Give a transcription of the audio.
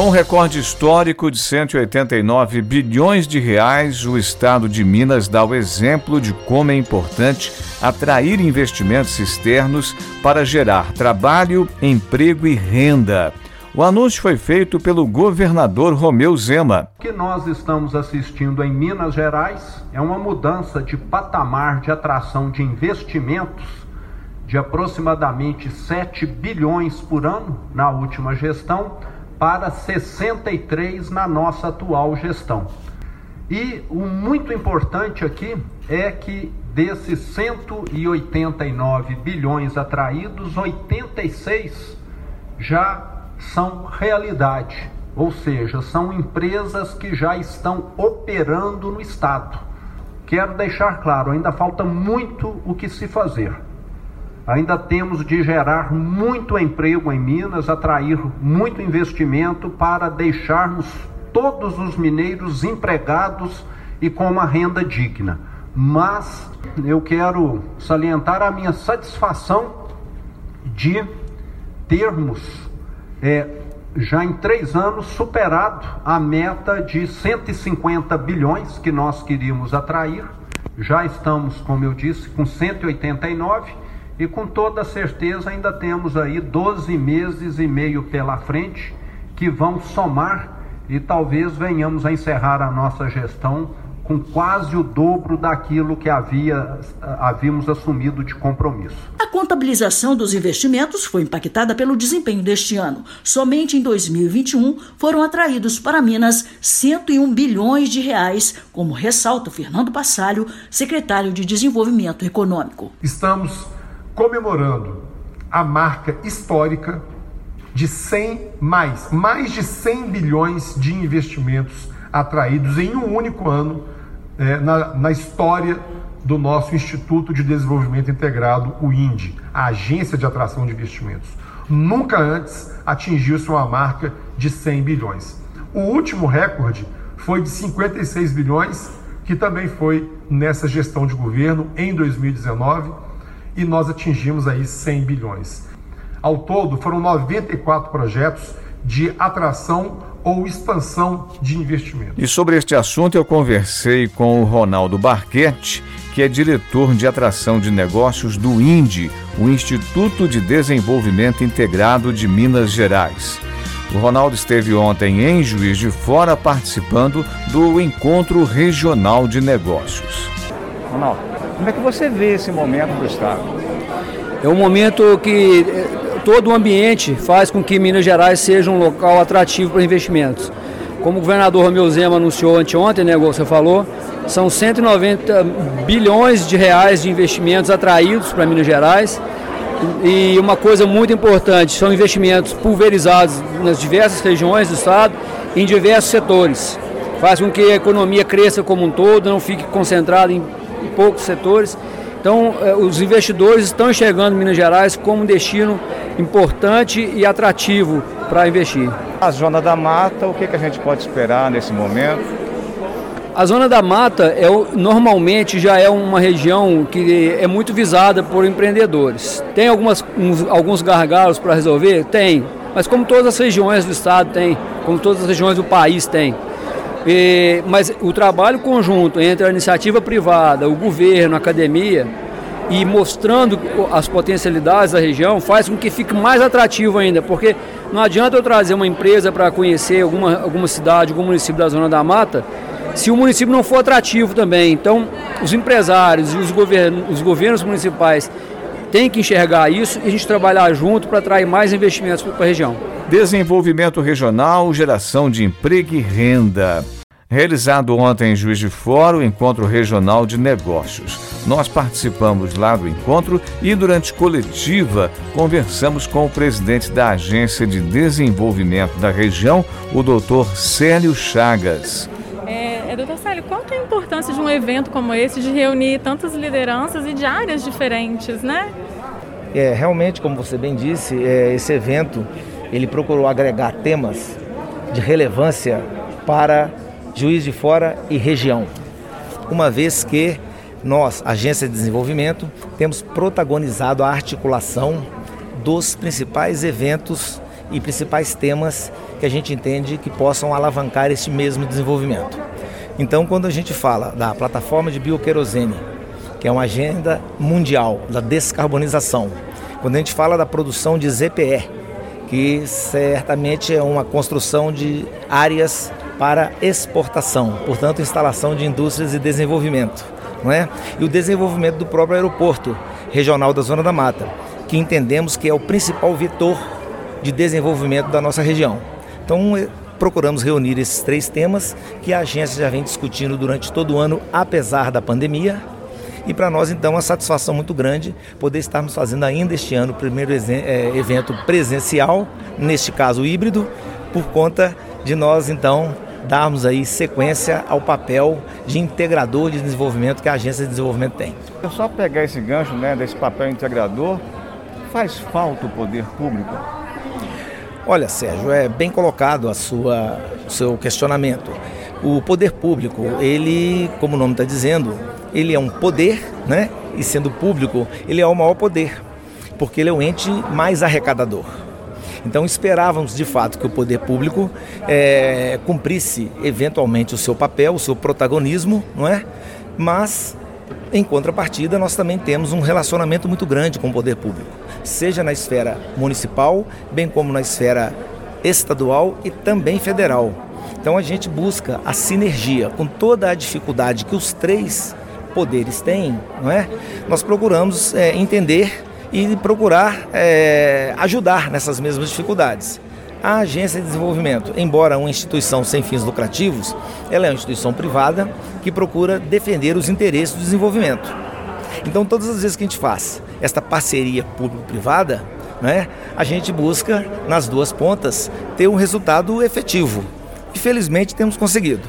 Com um recorde histórico de 189 bilhões de reais, o estado de Minas dá o exemplo de como é importante atrair investimentos externos para gerar trabalho, emprego e renda. O anúncio foi feito pelo governador Romeu Zema. O que nós estamos assistindo em Minas Gerais é uma mudança de patamar de atração de investimentos de aproximadamente 7 bilhões por ano na última gestão para 63 na nossa atual gestão. E o muito importante aqui é que desses 189 bilhões atraídos, 86 já são realidade, ou seja, são empresas que já estão operando no Estado. Quero deixar claro, ainda falta muito o que se fazer. Ainda temos de gerar muito emprego em Minas, atrair muito investimento para deixarmos todos os mineiros empregados e com uma renda digna. Mas eu quero salientar a minha satisfação de termos é, já em três anos superado a meta de 150 bilhões que nós queríamos atrair. Já estamos, como eu disse, com 189 e com toda certeza ainda temos aí 12 meses e meio pela frente que vão somar e talvez venhamos a encerrar a nossa gestão com quase o dobro daquilo que havia, havíamos assumido de compromisso. A contabilização dos investimentos foi impactada pelo desempenho deste ano. Somente em 2021 foram atraídos para Minas 101 bilhões de reais, como ressalta Fernando Passalho, secretário de Desenvolvimento Econômico. Estamos comemorando a marca histórica de 100 mais, mais de 100 bilhões de investimentos atraídos em um único ano é, na, na história do nosso Instituto de Desenvolvimento Integrado, o INDE, a Agência de Atração de Investimentos. Nunca antes atingiu-se uma marca de 100 bilhões. O último recorde foi de 56 bilhões, que também foi nessa gestão de governo em 2019 e nós atingimos aí 100 bilhões. Ao todo, foram 94 projetos de atração ou expansão de investimento. E sobre este assunto eu conversei com o Ronaldo Barquete, que é diretor de atração de negócios do INDE, o Instituto de Desenvolvimento Integrado de Minas Gerais. O Ronaldo esteve ontem em Juiz de Fora participando do Encontro Regional de Negócios. Ronaldo, como é que você vê esse momento do Estado? É um momento que eh, todo o ambiente faz com que Minas Gerais seja um local atrativo para investimentos. Como o governador Romeu Zema anunciou anteontem, né, você falou, são 190 bilhões de reais de investimentos atraídos para Minas Gerais. E uma coisa muito importante, são investimentos pulverizados nas diversas regiões do estado, em diversos setores. Faz com que a economia cresça como um todo, não fique concentrada em em poucos setores. Então, eh, os investidores estão enxergando Minas Gerais como um destino importante e atrativo para investir. A Zona da Mata, o que, que a gente pode esperar nesse momento? A Zona da Mata é, normalmente já é uma região que é muito visada por empreendedores. Tem algumas, uns, alguns gargalos para resolver? Tem. Mas como todas as regiões do estado tem, como todas as regiões do país tem. E, mas o trabalho conjunto entre a iniciativa privada, o governo, a academia, e mostrando as potencialidades da região, faz com que fique mais atrativo ainda, porque não adianta eu trazer uma empresa para conhecer alguma, alguma cidade, algum município da Zona da Mata, se o município não for atrativo também. Então, os empresários e os governos, os governos municipais têm que enxergar isso e a gente trabalhar junto para atrair mais investimentos para a região. Desenvolvimento regional, geração de emprego e renda. Realizado ontem em Juiz de Fora, o Encontro Regional de Negócios. Nós participamos lá do encontro e, durante coletiva, conversamos com o presidente da Agência de Desenvolvimento da região, o doutor Célio Chagas. Importância de um evento como esse, de reunir tantas lideranças e de áreas diferentes, né? É, realmente, como você bem disse, é, esse evento ele procurou agregar temas de relevância para Juiz de Fora e região, uma vez que nós, Agência de Desenvolvimento, temos protagonizado a articulação dos principais eventos e principais temas que a gente entende que possam alavancar esse mesmo desenvolvimento. Então, quando a gente fala da plataforma de bioquerosene, que é uma agenda mundial da descarbonização, quando a gente fala da produção de ZPE, que certamente é uma construção de áreas para exportação, portanto, instalação de indústrias e desenvolvimento, não é? E o desenvolvimento do próprio aeroporto regional da Zona da Mata, que entendemos que é o principal vetor de desenvolvimento da nossa região. Então, procuramos reunir esses três temas que a agência já vem discutindo durante todo o ano, apesar da pandemia. E para nós, então, é uma satisfação muito grande poder estarmos fazendo ainda este ano o primeiro eh, evento presencial, neste caso híbrido, por conta de nós, então, darmos aí sequência ao papel de integrador de desenvolvimento que a agência de desenvolvimento tem. É só pegar esse gancho né, desse papel integrador, faz falta o poder público? Olha, Sérgio, é bem colocado a sua, o seu questionamento. O poder público, ele, como o nome está dizendo, ele é um poder, né? E sendo público, ele é o maior poder, porque ele é o ente mais arrecadador. Então esperávamos de fato que o poder público é, cumprisse eventualmente o seu papel, o seu protagonismo, não é? Mas em contrapartida, nós também temos um relacionamento muito grande com o poder público, seja na esfera municipal, bem como na esfera estadual e também federal. Então a gente busca a sinergia com toda a dificuldade que os três poderes têm, não é? Nós procuramos é, entender e procurar é, ajudar nessas mesmas dificuldades. A Agência de Desenvolvimento, embora uma instituição sem fins lucrativos, ela é uma instituição privada que procura defender os interesses do desenvolvimento. Então, todas as vezes que a gente faz esta parceria público-privada, né, a gente busca, nas duas pontas, ter um resultado efetivo. E felizmente temos conseguido.